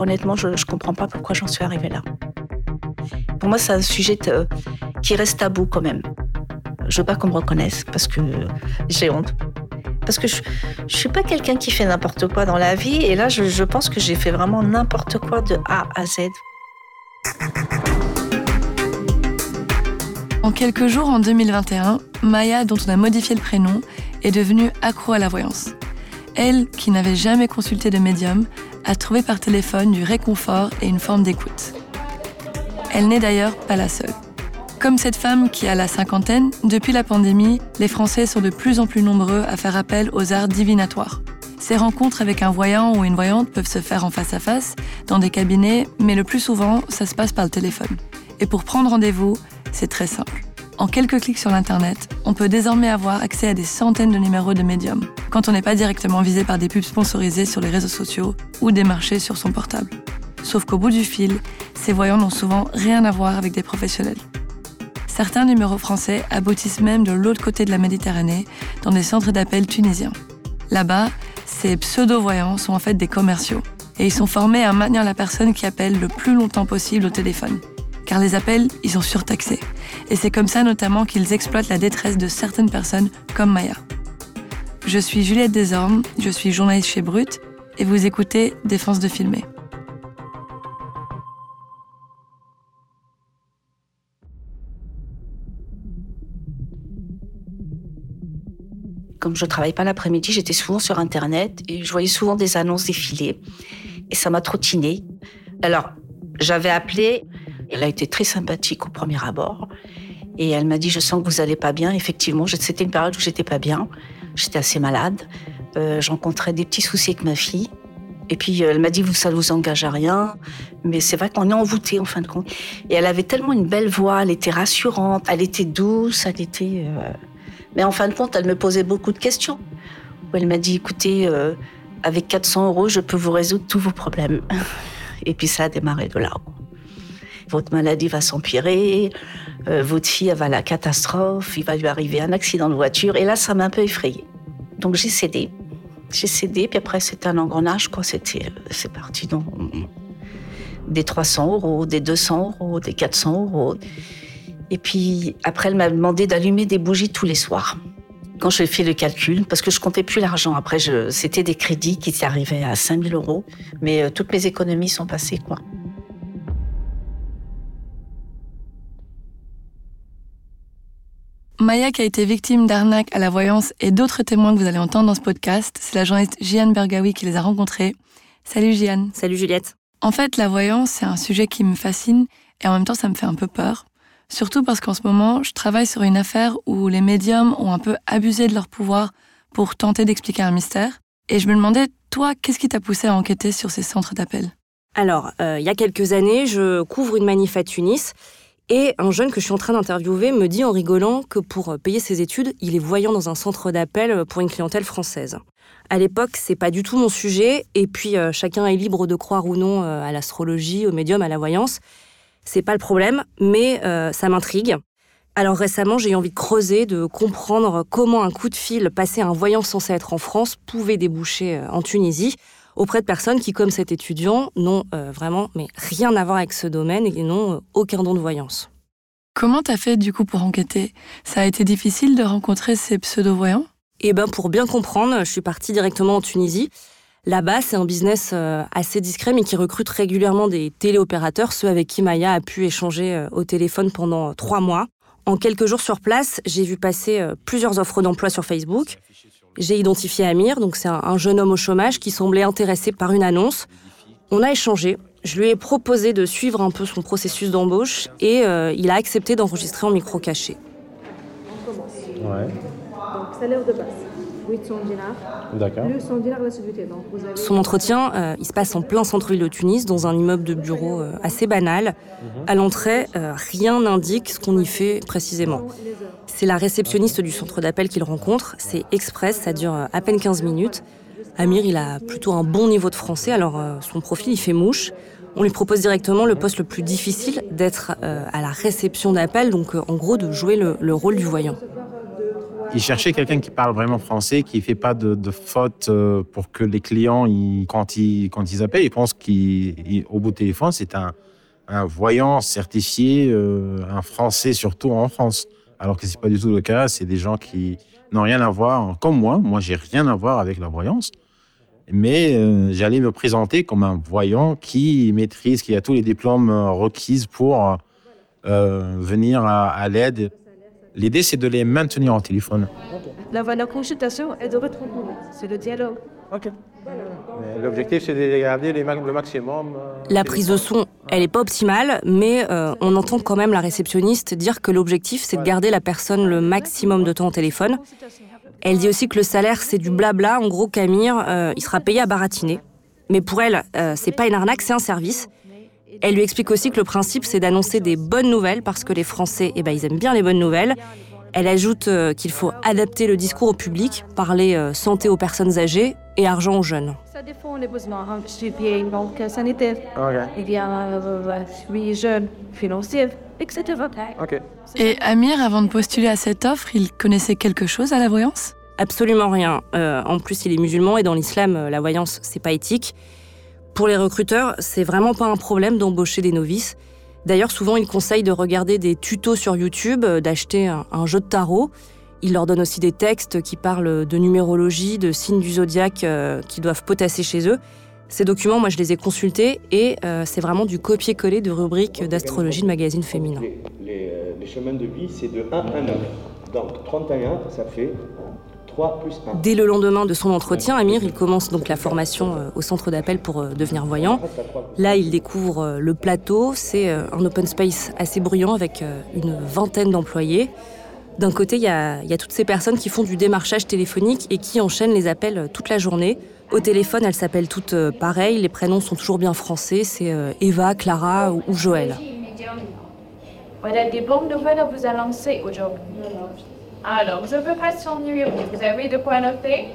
Honnêtement, je ne comprends pas pourquoi j'en suis arrivée là. Pour moi, c'est un sujet qui reste tabou quand même. Je veux pas qu'on me reconnaisse parce que j'ai honte. Parce que je, je suis pas quelqu'un qui fait n'importe quoi dans la vie. Et là, je pense que j'ai fait vraiment n'importe quoi de A à Z. En quelques jours, en 2021, Maya, dont on a modifié le prénom, est devenue accro à la voyance. Elle, qui n'avait jamais consulté de médium, a trouvé par téléphone du réconfort et une forme d'écoute. Elle n'est d'ailleurs pas la seule. Comme cette femme qui a la cinquantaine, depuis la pandémie, les Français sont de plus en plus nombreux à faire appel aux arts divinatoires. Ces rencontres avec un voyant ou une voyante peuvent se faire en face à face, dans des cabinets, mais le plus souvent, ça se passe par le téléphone. Et pour prendre rendez-vous, c'est très simple. En quelques clics sur l'Internet, on peut désormais avoir accès à des centaines de numéros de médiums, quand on n'est pas directement visé par des pubs sponsorisées sur les réseaux sociaux ou démarchés sur son portable. Sauf qu'au bout du fil, ces voyants n'ont souvent rien à voir avec des professionnels. Certains numéros français aboutissent même de l'autre côté de la Méditerranée, dans des centres d'appel tunisiens. Là-bas, ces pseudo-voyants sont en fait des commerciaux, et ils sont formés à maintenir la personne qui appelle le plus longtemps possible au téléphone. Car les appels, ils sont surtaxés. Et c'est comme ça notamment qu'ils exploitent la détresse de certaines personnes comme Maya. Je suis Juliette Desormes, je suis journaliste chez Brut, et vous écoutez Défense de filmer. Comme je travaille pas l'après-midi, j'étais souvent sur Internet et je voyais souvent des annonces défiler. Et ça m'a trottiné. Alors, j'avais appelé. Elle a été très sympathique au premier abord. Et elle m'a dit, je sens que vous allez pas bien. Effectivement, c'était une période où j'étais pas bien. J'étais assez malade. Euh, des petits soucis avec ma fille. Et puis, euh, elle m'a dit, ça ne vous engage à rien. Mais c'est vrai qu'on est envoûté, en fin de compte. Et elle avait tellement une belle voix, elle était rassurante, elle était douce, elle était... euh, Mais en fin de compte, elle me posait beaucoup de questions. Elle m'a dit, écoutez, euh, avec 400 euros, je peux vous résoudre tous vos problèmes. Et puis ça a démarré de là. Votre maladie va s'empirer, euh, votre fille va la catastrophe, il va lui arriver un accident de voiture. Et là, ça m'a un peu effrayée. Donc j'ai cédé. J'ai cédé, puis après, c'était un engrenage, quoi. C'était, euh, c'est parti dans des 300 euros, des 200 euros, des 400 euros. Et puis après, elle m'a demandé d'allumer des bougies tous les soirs. Quand j'ai fait le calcul, parce que je comptais plus l'argent. Après, je, c'était des crédits qui arrivaient à 5000 euros. Mais euh, toutes mes économies sont passées, quoi. Maya qui a été victime d'arnaques à la voyance et d'autres témoins que vous allez entendre dans ce podcast, c'est la journaliste Jiane Bergawi qui les a rencontrés. Salut Jiane. Salut Juliette. En fait, la voyance, c'est un sujet qui me fascine et en même temps, ça me fait un peu peur. Surtout parce qu'en ce moment, je travaille sur une affaire où les médiums ont un peu abusé de leur pouvoir pour tenter d'expliquer un mystère. Et je me demandais, toi, qu'est-ce qui t'a poussé à enquêter sur ces centres d'appel? Alors, euh, il y a quelques années, je couvre une manif à Tunis et un jeune que je suis en train d'interviewer me dit en rigolant que pour euh, payer ses études, il est voyant dans un centre d'appel euh, pour une clientèle française. À l'époque, c'est pas du tout mon sujet et puis euh, chacun est libre de croire ou non à l'astrologie, au médium, à la voyance. C'est pas le problème, mais ça m'intrigue. Alors récemment, j'ai eu envie de creuser, de comprendre comment un coup de fil passé à un voyant censé être en France pouvait déboucher en Tunisie auprès de personnes qui, comme cet étudiant, n'ont euh, vraiment mais rien à voir avec ce domaine et n'ont euh, aucun don de voyance. Comment t'as fait du coup pour enquêter? Ça a été difficile de rencontrer ces pseudo-voyants? Et ben pour bien comprendre, je suis partie directement en Tunisie. Là-bas, c'est un business euh, assez discret, mais qui recrute régulièrement des téléopérateurs, ceux avec qui Maya a pu échanger au téléphone pendant trois mois. En quelques jours sur place, j'ai vu passer plusieurs offres d'emploi sur Facebook. J'ai identifié Amir, donc c'est un, un jeune homme au chômage qui semblait intéressé par une annonce. On a échangé. Je lui ai proposé de suivre un peu son processus d'embauche et euh, il a accepté d'enregistrer en micro caché. Ouais. Donc, salaire de base. D'accord. Son entretien, euh, il se passe en plein centre-ville de Tunis, dans un immeuble de bureau euh, assez banal. À l'entrée, euh, rien n'indique ce qu'on y fait précisément. C'est la réceptionniste du centre d'appel qu'il rencontre. C'est express, ça dure à peine 15 minutes. Amir, il a plutôt un bon niveau de français, alors euh, son profil, il fait mouche. On lui propose directement le poste le plus difficile, d'être euh, à la réception d'appel, donc euh, en gros de jouer le, le rôle du voyant. Il cherchait quelqu'un qui parle vraiment français, qui fait pas de, de fautes euh, pour que les clients, ils- quand, ils, ils appellent, ils pensent qu'au bout de téléphone, c'est un, voyant certifié, euh, un français surtout en France. Alors que c'est pas du tout le cas. C'est des gens qui n'ont rien à voir, comme moi. Moi, j'ai rien à voir avec la voyance. Mais euh, j'allais me présenter comme un voyant qui maîtrise, qui a tous les diplômes requis pour venir à l'aide. L'idée, c'est de les maintenir en téléphone. La valeur consultation est de votre C'est le dialogue. L'objectif, c'est de garder le maximum. La prise de son, elle est pas optimale, mais euh, on entend quand même la réceptionniste dire que l'objectif, c'est de garder la personne le maximum de temps au téléphone. Elle dit aussi que le salaire, c'est du blabla. En gros, Camille, euh, il sera payé à baratiner. Mais pour elle, euh, c'est pas une arnaque, c'est un service. Elle lui explique aussi que le principe, c'est d'annoncer des bonnes nouvelles, parce que les Français, eh ben, ils aiment bien les bonnes nouvelles. Elle ajoute euh, qu'il faut adapter le discours au public, parler euh, santé aux personnes âgées et argent aux jeunes. Ça dépend des besoins suivi, donc sanitaire. Il y a oui, jeunes, financiers, etc. Et Amir, avant de postuler à cette offre, il connaissait quelque chose à la voyance? Absolument rien. Euh, en plus, il est musulman et dans l'islam, la voyance, c'est pas éthique. Pour les recruteurs, c'est vraiment pas un problème d'embaucher des novices. D'ailleurs, souvent, ils conseillent de regarder des tutos sur YouTube, euh, d'acheter un, jeu de tarot. Ils leur donnent aussi des textes qui parlent de numérologie, de signes du zodiaque euh, qu'ils doivent potasser chez eux. Ces documents, moi, je les ai consultés et euh, c'est vraiment du copier-coller de rubriques d'astrologie de magazines féminins. Les, euh, les chemins de vie, c'est de 1 à 9. Donc 31, ça fait 3 plus 1. Dès le lendemain de son entretien, Amir, il commence donc la formation euh, au centre d'appel pour euh, devenir voyant. Là, il découvre euh, le plateau. C'est un open space assez bruyant avec une vingtaine d'employés. D'un côté, il y, a, il y a toutes ces personnes qui font du démarchage téléphonique et qui enchaînent les appels toute la journée. Au téléphone, elles s'appellent toutes euh, pareil. Les prénoms sont toujours bien français. C'est euh, Eva, Clara ou, ou Joël. Voilà des bonnes nouvelles à vous annoncer aujourd'hui. Alors, je veux passer son numéro. Vous avez de quoi noter?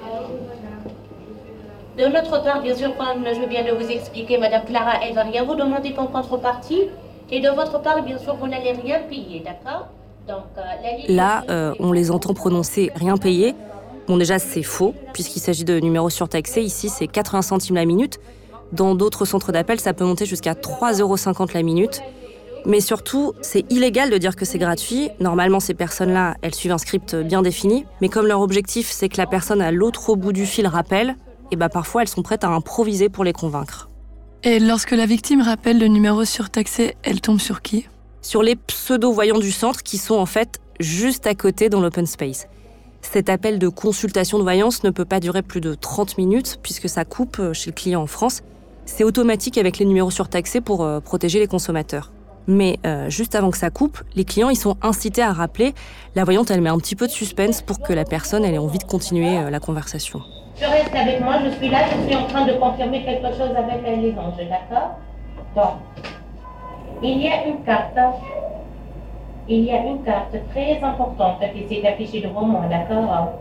De notre part, bien sûr, comme je viens de vous expliquer, Madame Clara, elle va rien vous demander comme contrepartie. Et de votre part, bien sûr, vous n'allez rien payer, d'accord? Euh, Là, euh, on les entend prononcer rien payé. Bon, déjà, c'est faux, puisqu'il s'agit de numéros surtaxés. Ici, c'est 80 centimes la minute. Dans d'autres centres d'appel, ça peut monter jusqu'à 3,50 euros la minute. Mais surtout, c'est illégal de dire que c'est gratuit. Normalement, ces personnes-là, elles suivent un script bien défini. Mais comme leur objectif, c'est que la personne à l'autre bout du fil rappelle, et bah parfois, elles sont prêtes à improviser pour les convaincre. Et lorsque la victime rappelle le numéro surtaxé, elle tombe sur qui? Sur les pseudo-voyants du centre qui sont en fait juste à côté dans l'open space. Cet appel de consultation de voyance ne peut pas durer plus de 30 minutes puisque ça coupe euh, chez le client en France. C'est automatique avec les numéros surtaxés pour euh, protéger les consommateurs. Mais euh, juste avant que ça coupe, les clients ils sont incités à rappeler. La voyante elle met un petit peu de suspense pour que la personne elle ait envie de continuer euh, la conversation. Je reste avec moi, je suis là, je suis en train de confirmer quelque chose avec les anges, d'accord? Donc, il y a une carte. Il y a une carte très importante qui s'est affichée devant moi, d'accord?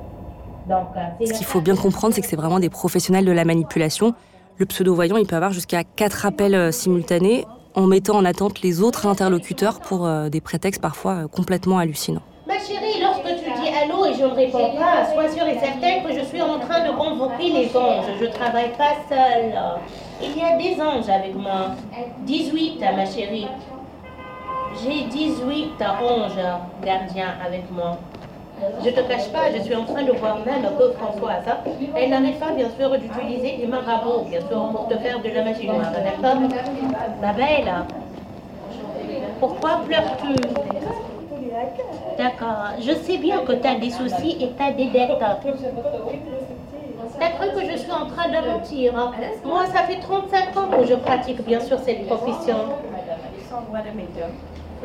Donc, euh, Ce qu'il faut bien comprendre, c'est que c'est vraiment des professionnels de la manipulation. Le pseudo-voyant, il peut avoir jusqu'à quatre appels simultanés en mettant en attente les autres interlocuteurs pour euh, des prétextes parfois euh, complètement hallucinants. Ma chérie, lorsque tu dis allô et je ne réponds pas, sois sûre et certaine que je suis en train de convoquer les anges. Je ne travaille pas seule. Il y a des anges avec moi. 18, ma chérie. J'ai 18 anges gardiens avec moi. Je te cache pas, je suis en train de voir même que Françoise, hein, elle n'arrête pas bien sûr d'utiliser des marabouts, bien sûr, pour te faire de la magie noire, d'accord? Ma belle, pourquoi pleures-tu? D'accord. Je sais bien que tu as des soucis et tu as des dettes. T'as cru que je suis en train de mentir hein? Moi, ça fait 35 ans que je pratique bien sûr cette profession.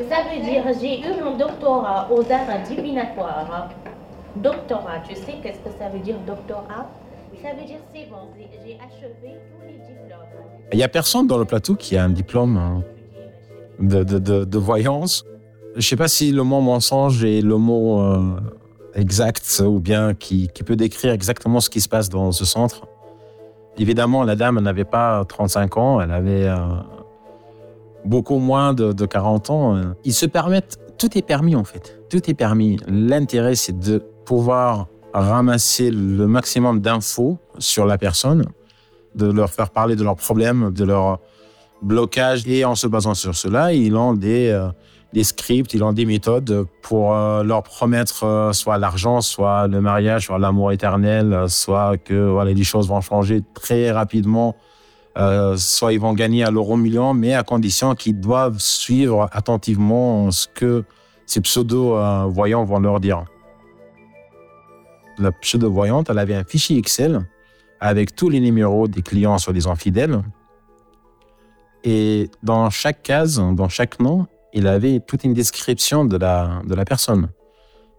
Ça veut dire j'ai eu mon doctorat aux arts divinatoires. doctorat. Tu sais qu'est-ce que ça veut dire doctorat? Ça veut dire c'est bon, j'ai achevé tous les diplômes. Il n'y a personne dans le plateau qui a un diplôme hein, de, de, de, voyance. Je ne sais pas si le mot mensonge est le mot euh, exact ou bien qui, qui, peut décrire exactement ce qui se passe dans ce centre. Évidemment, la dame n'avait pas 35 ans, elle avait euh, beaucoup moins de, de 40 ans. Ils se permettent, tout est permis en fait, tout est permis. L'intérêt, c'est de pouvoir ramasser le maximum d'infos sur la personne, de leur faire parler de leurs problèmes, de leurs blocages. Et en se basant sur cela, ils ont des, euh, scripts, ils ont des méthodes pour euh, leur promettre euh, soit l'argent, soit le mariage, soit l'amour éternel, soit que voilà, les choses vont changer très rapidement. Soit ils vont gagner à l'euro million, mais à condition qu'ils doivent suivre attentivement ce que ces pseudo-voyants vont leur dire la pseudo-voyante, elle avait un fichier Excel avec tous les numéros des clients soi-disant fidèles. Et dans chaque case, dans chaque nom, il avait toute une description de la, de la personne.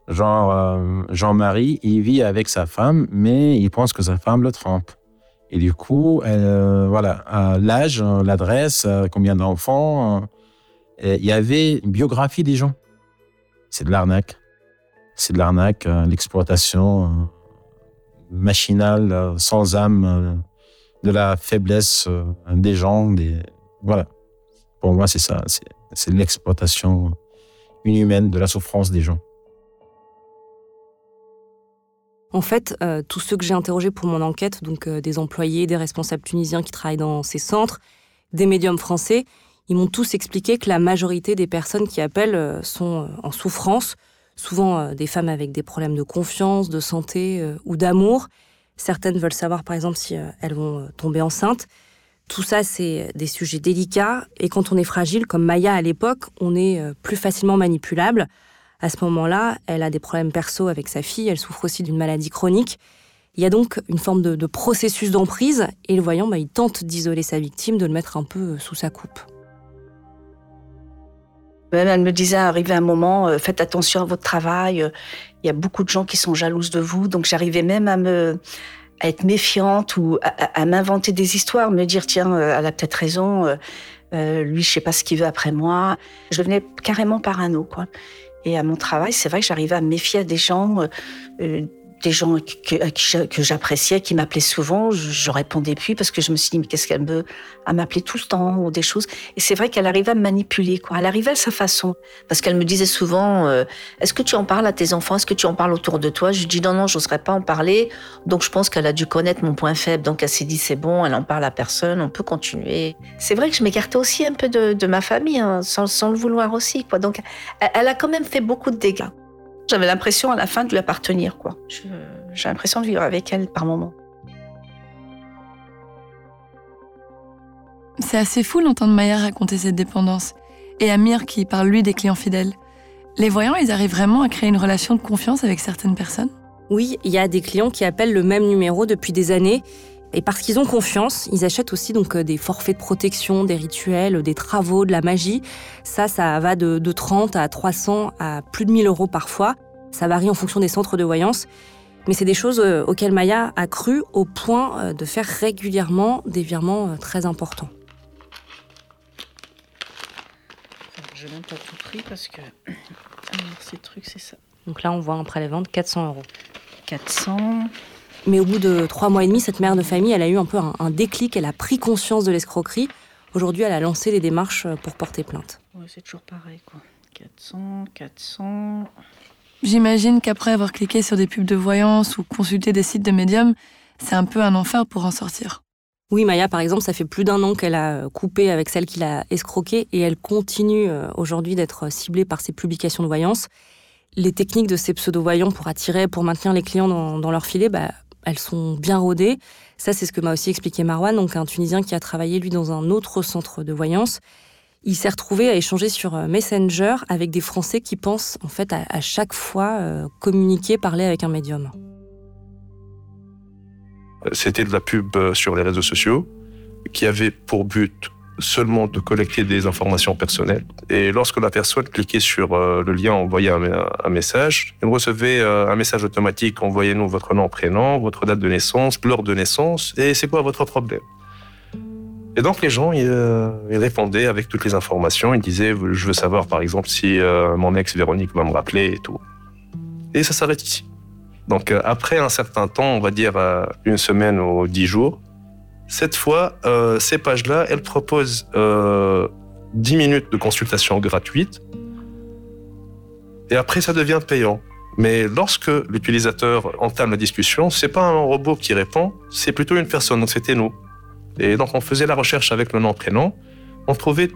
Genre, euh, Jean-Marie, il vit avec sa femme, mais il pense que sa femme le trompe. Et du coup, euh, voilà, l'âge, l'adresse, euh, combien d'enfants. il y avait une biographie des gens. C'est de l'arnaque c'est de l'arnaque, euh, l'exploitation euh, machinale, euh, sans âme, de la faiblesse des gens. Voilà. Pour moi, c'est ça. C'est l'exploitation inhumaine de la souffrance des gens. En fait, tous ceux que j'ai interrogés pour mon enquête, donc des employés, des responsables tunisiens qui travaillent dans ces centres, des médiums français, ils m'ont tous expliqué que la majorité des personnes qui appellent sont en souffrance, souvent euh, des femmes avec des problèmes de confiance, de santé euh, ou d'amour. Certaines veulent savoir par exemple si euh, elles vont tomber enceintes. Tout ça, c'est des sujets délicats et quand on est fragile, comme Maya à l'époque, on est plus facilement manipulable. À ce moment-là, elle a des problèmes perso avec sa fille, elle souffre aussi d'une maladie chronique. Il y a donc une forme de, processus d'emprise et le voyant, bah, il tente d'isoler sa victime, de le mettre un peu sous sa coupe. Elle me disait, arrivé un moment, euh, faites attention à votre travail. Euh, il y a beaucoup de gens qui sont jalouses de vous. Donc j'arrivais même à me à être méfiante ou à, m'inventer des histoires, me dire tiens, euh, elle a peut-être raison. lui, je sais pas ce qu'il veut après moi. Je devenais carrément parano, quoi. Et à mon travail, c'est vrai que j'arrivais à méfier des gens des gens que, que j'appréciais, qui m'appelaient souvent, je, répondais plus parce que je me suis dit, mais qu'est-ce qu'elle veut à m'appeler tout le temps ou des choses. Et c'est vrai qu'elle arrivait à me manipuler, quoi. Elle arrivait à sa façon. Parce qu'elle me disait souvent, euh, est-ce que tu en parles à tes enfants? Est-ce que tu en parles autour de toi? Je lui dis, non, non, j'oserais pas en parler. Donc, je pense qu'elle a dû connaître mon point faible. Donc, elle s'est dit, c'est bon, elle en parle à personne, on peut continuer. C'est vrai que je m'écartais aussi un peu de, de ma famille, hein, sans, sans, le vouloir aussi, quoi. Donc, elle a quand même fait beaucoup de dégâts. J'avais l'impression à la fin de lui appartenir, quoi. J'ai l'impression de vivre avec elle par moments. C'est assez fou d'entendre Maya raconter cette dépendance. Et Amir qui parle lui des clients fidèles. Les voyants, ils arrivent vraiment à créer une relation de confiance avec certaines personnes? Oui, il y a des clients qui appellent le même numéro depuis des années. Et parce qu'ils ont confiance, ils achètent aussi donc euh, des forfaits de protection, des rituels, des travaux, de la magie. Ça, ça va de, 30 à 300 à plus de 1000 euros parfois. Ça varie en fonction des centres de voyance. Mais c'est des choses euh, auxquelles Maya a cru au point euh, de faire régulièrement des virements très importants. Je n'ai même pas tout pris parce que Alors, ces trucs, c'est ça. Donc là, on voit un prélèvement de 400 euros. 400. Mais au bout de trois mois et demi, cette mère de famille, elle a eu un peu un, déclic, elle a pris conscience de l'escroquerie. Aujourd'hui, elle a lancé les démarches pour porter plainte. Ouais, c'est toujours pareil, quoi. 400, 400. J'imagine qu'après avoir cliqué sur des pubs de voyance ou consulté des sites de médiums, c'est un peu un enfer pour en sortir. Oui, Maya, par exemple, ça fait plus d'un an qu'elle a coupé avec celle qui l'a escroquée et elle continue euh, aujourd'hui d'être ciblée par ces publications de voyance. Les techniques de ces pseudo-voyants pour attirer, pour maintenir les clients dans, leur filet, bah, elles sont bien rodées. Ça, c'est ce que m'a aussi expliqué Marwan, un Tunisien qui a travaillé, lui, dans un autre centre de voyance. Il s'est retrouvé à échanger sur euh, Messenger avec des Français qui pensent, en fait, à, chaque fois euh, communiquer, parler avec un médium. C'était de la pub euh, sur les réseaux sociaux qui avait pour but seulement de collecter des informations personnelles. Et lorsque la personne cliquait sur euh, le lien, envoyait un, message, elle recevait euh, un message automatique, envoyez-nous votre nom, prénom, votre date de naissance, l'heure de naissance, et c'est quoi votre problème? Et donc les gens, ils, euh, répondaient avec toutes les informations. Ils disaient, je veux savoir par exemple si mon ex Véronique va me rappeler et tout. Et ça s'arrête ici. Donc après un certain temps, on va dire une semaine ou dix jours, cette fois, euh, ces pages-là, elles proposent euh, 10 minutes de consultation gratuite. Et après, ça devient payant. Mais lorsque l'utilisateur entame la discussion, c'est pas un robot qui répond, c'est plutôt une personne. Donc c'était nous. Et donc on faisait la recherche avec le nom prénom, on trouvait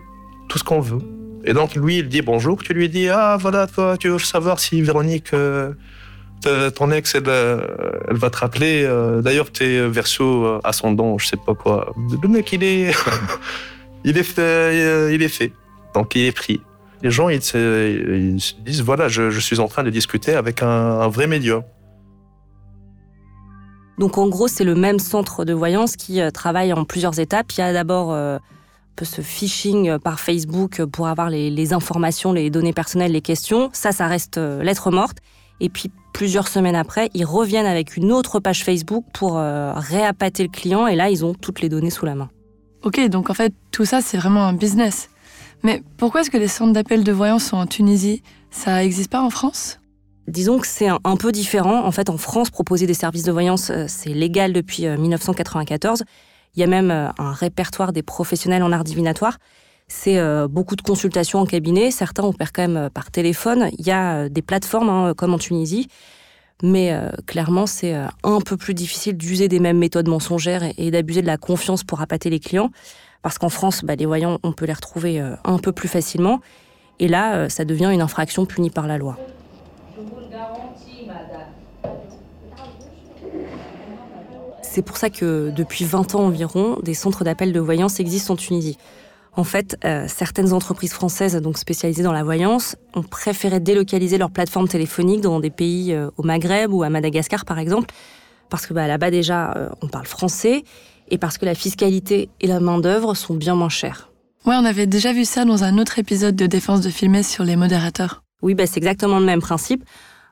tout ce qu'on veut. Et donc lui, il dit bonjour, tu lui dis ah voilà toi, tu veux savoir si Véronique euh, euh, ton ex, elle, euh, elle va te rappeler. Euh, d'ailleurs, t'es verso ascendant, je sais pas quoi. Le mec, il est, il est fait, il est fait. Donc, il est pris. Les gens, ils se, disent voilà, je, suis en train de discuter avec un, vrai médium. Donc, en gros, c'est le même centre de voyance qui travaille en plusieurs étapes. Il y a d'abord ce phishing par Facebook pour avoir les, les, informations, les données personnelles, les questions. Ça, ça reste lettre morte. Et puis plusieurs semaines après, ils reviennent avec une autre page Facebook pour euh, réappâter le client et là, ils ont toutes les données sous la main. Ok, donc en fait, tout ça, c'est vraiment un business. Mais pourquoi est-ce que les centres d'appel de voyance sont en Tunisie? Ça n'existe pas en France? Disons que c'est un, peu différent. En fait, en France, proposer des services de voyance, euh, c'est légal depuis 1994. Euh, Il y a même un répertoire des professionnels en art divinatoire c'est euh, beaucoup de consultations en cabinet. Certains opèrent quand même euh, par téléphone. Il y a euh, des plateformes hein, comme en Tunisie. Mais clairement, c'est un peu plus difficile d'user des mêmes méthodes mensongères et, d'abuser de la confiance pour appâter les clients. Parce qu'en France, bah, les voyants, on peut les retrouver un peu plus facilement. Et là, ça devient une infraction punie par la loi. C'est pour ça que depuis 20 ans environ, des centres d'appel de voyance existent en Tunisie. En fait, euh, certaines entreprises françaises, donc spécialisées dans la voyance, ont préféré délocaliser leurs plateformes téléphoniques dans des pays euh, au Maghreb ou à Madagascar, par exemple, parce que bah, là-bas déjà, euh, on parle français et parce que la fiscalité et la main-d'œuvre sont bien moins chères. Ouais, on avait déjà vu ça dans un autre épisode de Défense de Filmer sur les modérateurs. Oui, bah, c'est exactement le même principe.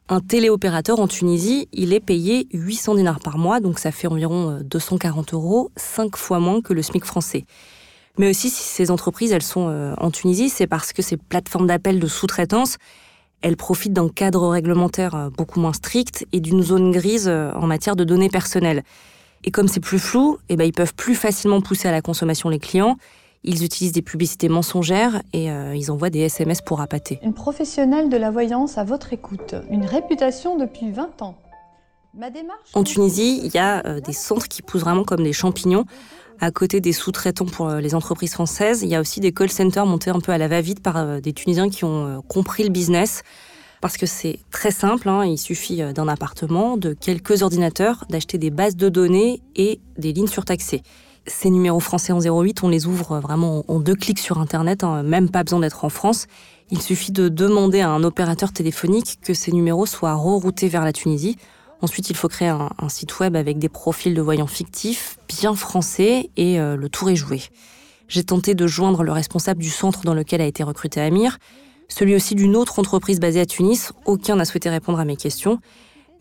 Un téléopérateur en Tunisie, il est payé 800 dinars par mois, donc ça fait environ 240 euros, 5 fois moins que le SMIC français. Mais aussi, si ces entreprises, elles sont euh, en Tunisie, c'est parce que ces plateformes d'appel de sous-traitance, elles profitent d'un cadre réglementaire euh, beaucoup moins strict et d'une zone grise euh, en matière de données personnelles. Et comme c'est plus flou, eh ben, ils peuvent plus facilement pousser à la consommation les clients. Ils utilisent des publicités mensongères et ils envoient des SMS pour appâter. Une professionnelle de la voyance à votre écoute. Une réputation depuis 20 ans. Ma démarche... En Tunisie, il y a des centres qui poussent vraiment comme des champignons à côté des sous-traitants pour euh, les entreprises françaises, il y a aussi des call centers montés un peu à la va-vite par euh, des Tunisiens qui ont euh, compris le business. Parce que c'est très simple, hein. il suffit d'un appartement, de quelques ordinateurs, d'acheter des bases de données et des lignes surtaxées. Ces numéros français en 08, on les ouvre vraiment en deux clics sur Internet, hein. même pas besoin d'être en France. Il suffit de demander à un opérateur téléphonique que ces numéros soient reroutés vers la Tunisie. Ensuite, il faut créer un, site web avec des profils de voyants fictifs, bien français, et euh, le tour est joué. J'ai tenté de joindre le responsable du centre dans lequel a été recruté Amir, celui aussi d'une autre entreprise basée à Tunis. Aucun n'a souhaité répondre à mes questions.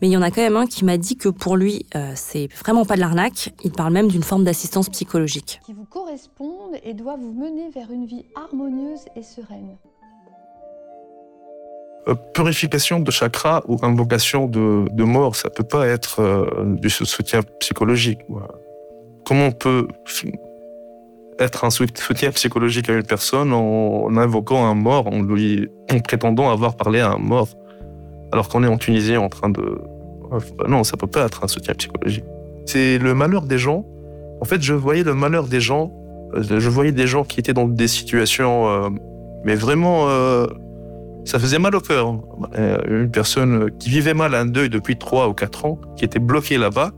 Mais il y en a quand même un qui m'a dit que pour lui, euh, c'est vraiment pas de l'arnaque. Il parle même d'une forme d'assistance psychologique. Qui vous correspondent et doivent vous mener vers une vie harmonieuse et sereine. Euh, purification de chakra ou invocation de, mort, ça peut pas être euh, du soutien psychologique. Comment on peut être un soutien psychologique à une personne en, invoquant un mort, en lui en prétendant avoir parlé à un mort, alors qu'on est en Tunisie en train de non, ça peut pas être un soutien psychologique. C'est le malheur des gens. En fait, je voyais le malheur des gens. Euh, je voyais des gens qui étaient dans des situations, mais vraiment ça faisait mal au cœur. Euh, une personne qui vivait mal un deuil depuis 3 ou 4 ans, qui était bloquée là-bas.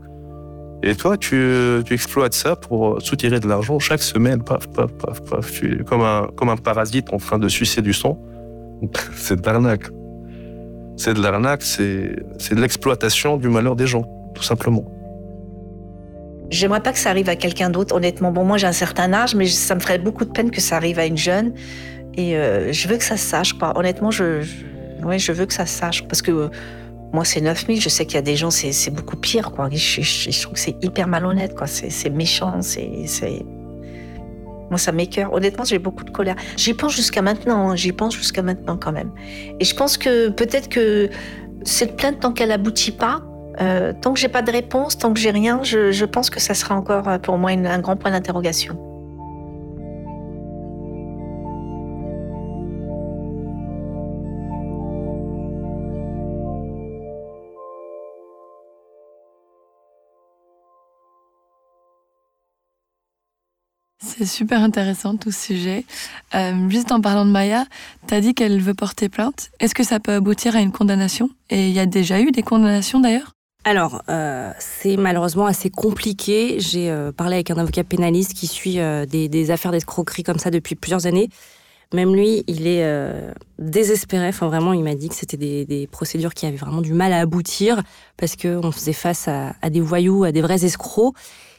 Et toi, tu, exploites ça pour soutirer de l'argent chaque semaine, paf, paf, paf, paf. Tu comme un, comme un parasite en train de sucer du sang. c'est de l'arnaque. C'est de l'arnaque, c'est de l'exploitation du malheur des gens, tout simplement. J'aimerais pas que ça arrive à quelqu'un d'autre, honnêtement. Bon, moi j'ai un certain âge, mais ça me ferait beaucoup de peine que ça arrive à une jeune. Et euh, je veux que ça se sache, quoi. Honnêtement, je, je, je veux que ça se sache. Parce que euh, moi, c'est 9000. Je sais qu'il y a des gens, c'est beaucoup pire, quoi. Je, trouve que c'est hyper malhonnête, quoi. C'est méchant, c'est. Moi, ça m'écœure. Honnêtement, j'ai beaucoup de colère. J'y pense jusqu'à maintenant. Hein. J'y pense jusqu'à maintenant, quand même. Et je pense que peut-être que cette plainte, tant qu'elle aboutit pas, euh, tant que j'ai pas de réponse, tant que j'ai rien, je, pense que ça sera encore pour moi un grand point d'interrogation. C'est super intéressant tout ce sujet. Euh, juste en parlant de Maya, tu as dit qu'elle veut porter plainte. Est-ce que ça peut aboutir à une condamnation? Et il y a déjà eu des condamnations d'ailleurs? Alors, euh, c'est malheureusement assez compliqué. J'ai euh, parlé avec un avocat pénaliste qui suit des, affaires d'escroquerie comme ça depuis plusieurs années. Même lui, il est désespéré. Enfin, vraiment, il m'a dit que c'était des, procédures qui avaient vraiment du mal à aboutir parce qu'on faisait face à, des voyous, à des vrais escrocs.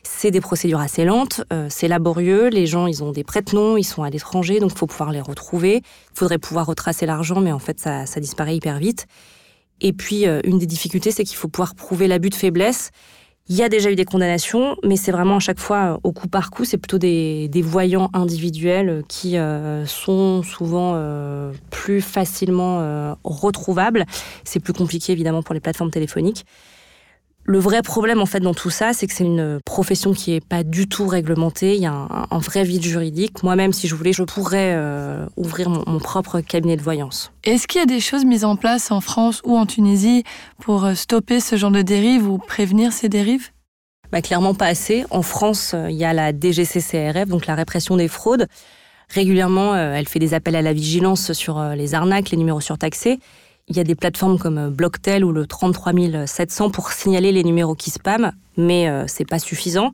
C'est des procédures assez lentes, c'est laborieux. Les gens, ils ont des prête-noms, ils sont à l'étranger, donc il faut pouvoir les retrouver. Il faudrait pouvoir retracer l'argent, mais en fait, ça, disparaît hyper vite. Et puis, euh, une des difficultés, c'est qu'il faut pouvoir prouver l'abus de faiblesse. Il y a déjà eu des condamnations, mais c'est vraiment à chaque fois euh, au coup par coup. C'est plutôt des, voyants individuels qui euh, sont souvent plus facilement retrouvables. C'est plus compliqué évidemment pour les plateformes téléphoniques. Le vrai problème, en fait, dans tout ça, c'est que c'est une profession qui est pas du tout réglementée. Il y a un, vrai vide juridique. Moi-même, si je voulais, je pourrais euh, ouvrir mon, propre cabinet de voyance. Est-ce qu'il y a des choses mises en place en France ou en Tunisie pour euh, stopper ce genre de dérive ou prévenir ces dérives? Bah, Clairement pas assez. En France, euh, il y a la DGCCRF, donc la répression des fraudes. Régulièrement, elle fait des appels à la vigilance sur les arnaques, les numéros surtaxés. Il y a des plateformes comme euh, Blocktel ou le 33 700 pour signaler les numéros qui spamment, mais euh, c'est pas suffisant.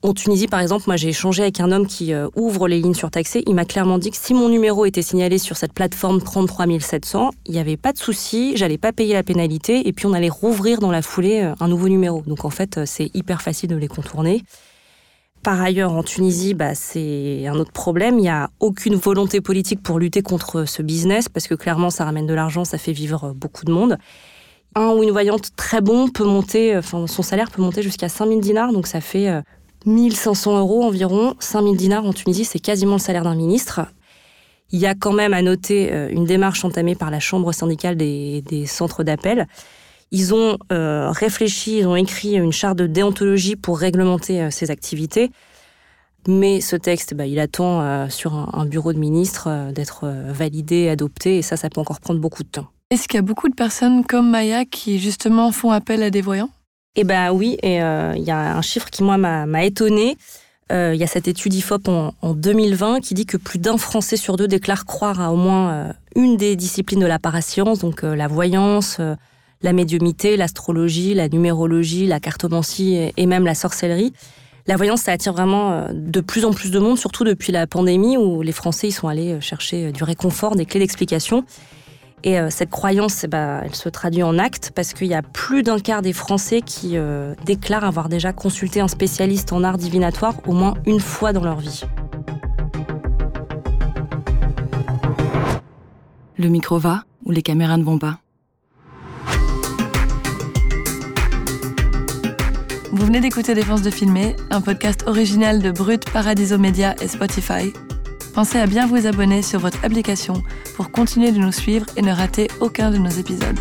En Tunisie, par exemple, moi j'ai échangé avec un homme qui euh, ouvre les lignes surtaxées. Il m'a clairement dit que si mon numéro était signalé sur cette plateforme 33 700, il n'y avait pas de souci, j'allais pas payer la pénalité et puis on allait rouvrir dans la foulée un nouveau numéro. Donc en fait, c'est hyper facile de les contourner. Par ailleurs, en Tunisie, bah, c'est un autre problème. Il n'y a aucune volonté politique pour lutter contre ce business, parce que clairement, ça ramène de l'argent, ça fait vivre beaucoup de monde. Un ou une voyante très bon peut monter, enfin, son salaire peut monter jusqu'à 5000 dinars, donc ça fait 1500 euh, euros environ. 5000 dinars en Tunisie, c'est quasiment le salaire d'un ministre. Il y a quand même à noter euh, une démarche entamée par la Chambre syndicale des centres d'appel ils ont euh, réfléchi, ils ont écrit une charte de déontologie pour réglementer euh, ces activités. Mais ce texte, bah, il attend euh, sur un, bureau de ministre d'être validé, adopté, et ça, ça peut encore prendre beaucoup de temps. Est-ce qu'il y a beaucoup de personnes comme Maya qui justement font appel à des voyants? Eh bien oui, et il y a un chiffre qui moi m'a étonné. Il y a cette étude IFOP en, en, 2020 qui dit que plus d'un Français sur deux déclare croire à au moins une des disciplines de la parascience, donc la voyance, la médiumité, l'astrologie, la numérologie, la cartomancie et même la sorcellerie. La voyance, ça attire vraiment euh, de plus en plus de monde, surtout depuis la pandémie où les Français ils sont allés euh, chercher euh, du réconfort, des clés d'explication. Et cette croyance, eh ben, elle se traduit en actes parce qu'il y a plus d'un quart des Français qui déclarent avoir déjà consulté un spécialiste en art divinatoire au moins une fois dans leur vie. Le micro va ou les caméras ne vont pas? Vous venez d'écouter Défense de filmer, un podcast original de Brut, Paradiso Media et Spotify. Pensez à bien vous abonner sur votre application pour continuer de nous suivre et ne rater aucun de nos épisodes.